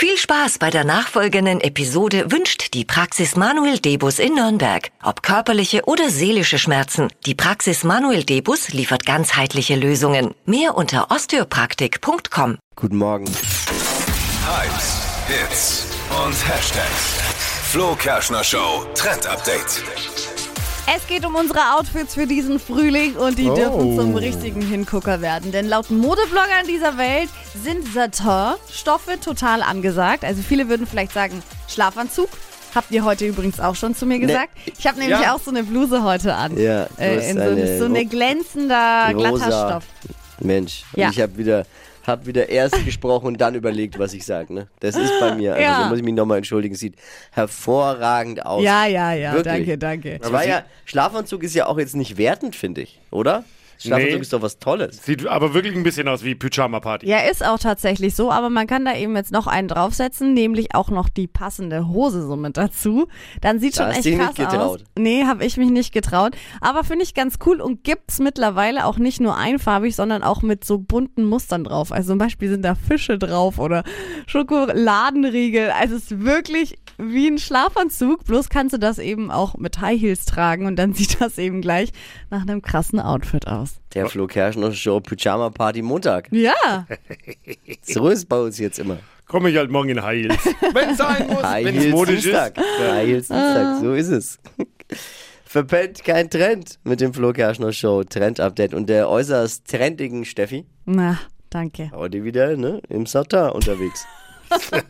Viel Spaß bei der nachfolgenden Episode wünscht die Praxis Manuel Debus in Nürnberg. Ob körperliche oder seelische Schmerzen, die Praxis Manuel Debus liefert ganzheitliche Lösungen. Mehr unter osteopraktik.com. Guten Morgen. Hypes, Hits und Hashtags. Flo Kerschner Show Trend Update. Es geht um unsere Outfits für diesen Frühling und die Oh. dürfen zum richtigen Hingucker werden. Denn laut Modebloggern dieser Welt sind Satin-Stoffe total angesagt. Also viele würden vielleicht sagen Schlafanzug. Habt ihr heute übrigens auch schon zu mir gesagt. Ich habe nämlich Ja. auch so eine Bluse heute an. Ja, äh, in so, eine so eine glänzender, glatter Stoff. Mensch, und Ja. ich habe wieder, hab wieder erst gesprochen und dann überlegt, was ich sage. Ne? Das ist bei mir. Also Ja. da muss ich mich nochmal entschuldigen. Sieht hervorragend aus. Ja, ja, ja, Wirklich. danke, danke. Ja, Schlafanzug ist ja auch jetzt nicht wertend, finde ich, oder? Schlafanzug Nee. ist doch was Tolles. Sieht aber wirklich ein bisschen aus wie Pyjama-Party. Ja, ist auch tatsächlich so, aber man kann da eben jetzt noch einen draufsetzen, nämlich auch noch die passende Hose so mit dazu. Dann sieht Da schon echt krass nicht getraut. aus. Nee, habe ich mich nicht getraut. Aber finde ich ganz cool und gibt's mittlerweile auch nicht nur einfarbig, sondern auch mit so bunten Mustern drauf. Also zum Beispiel sind da Fische drauf oder Schokoladenriegel. Also es ist wirklich wie ein Schlafanzug, bloß kannst du das eben auch mit High Heels tragen und dann sieht das eben gleich nach einem krassen Outfit aus. Der Flo Kerschner Show Pyjama Party Montag. Ja. So ist es bei uns jetzt immer. Komme ich halt morgen in High Heels. Wenn es sein muss, High wenn es modisch Dienstag. ist. High Heels Ah. Dienstag, so ist es. Verpennt kein Trend mit dem Flo Kerschner Show Trend-Update und der äußerst trendigen Steffi. Na, danke. Heute wieder ne, im Satin unterwegs.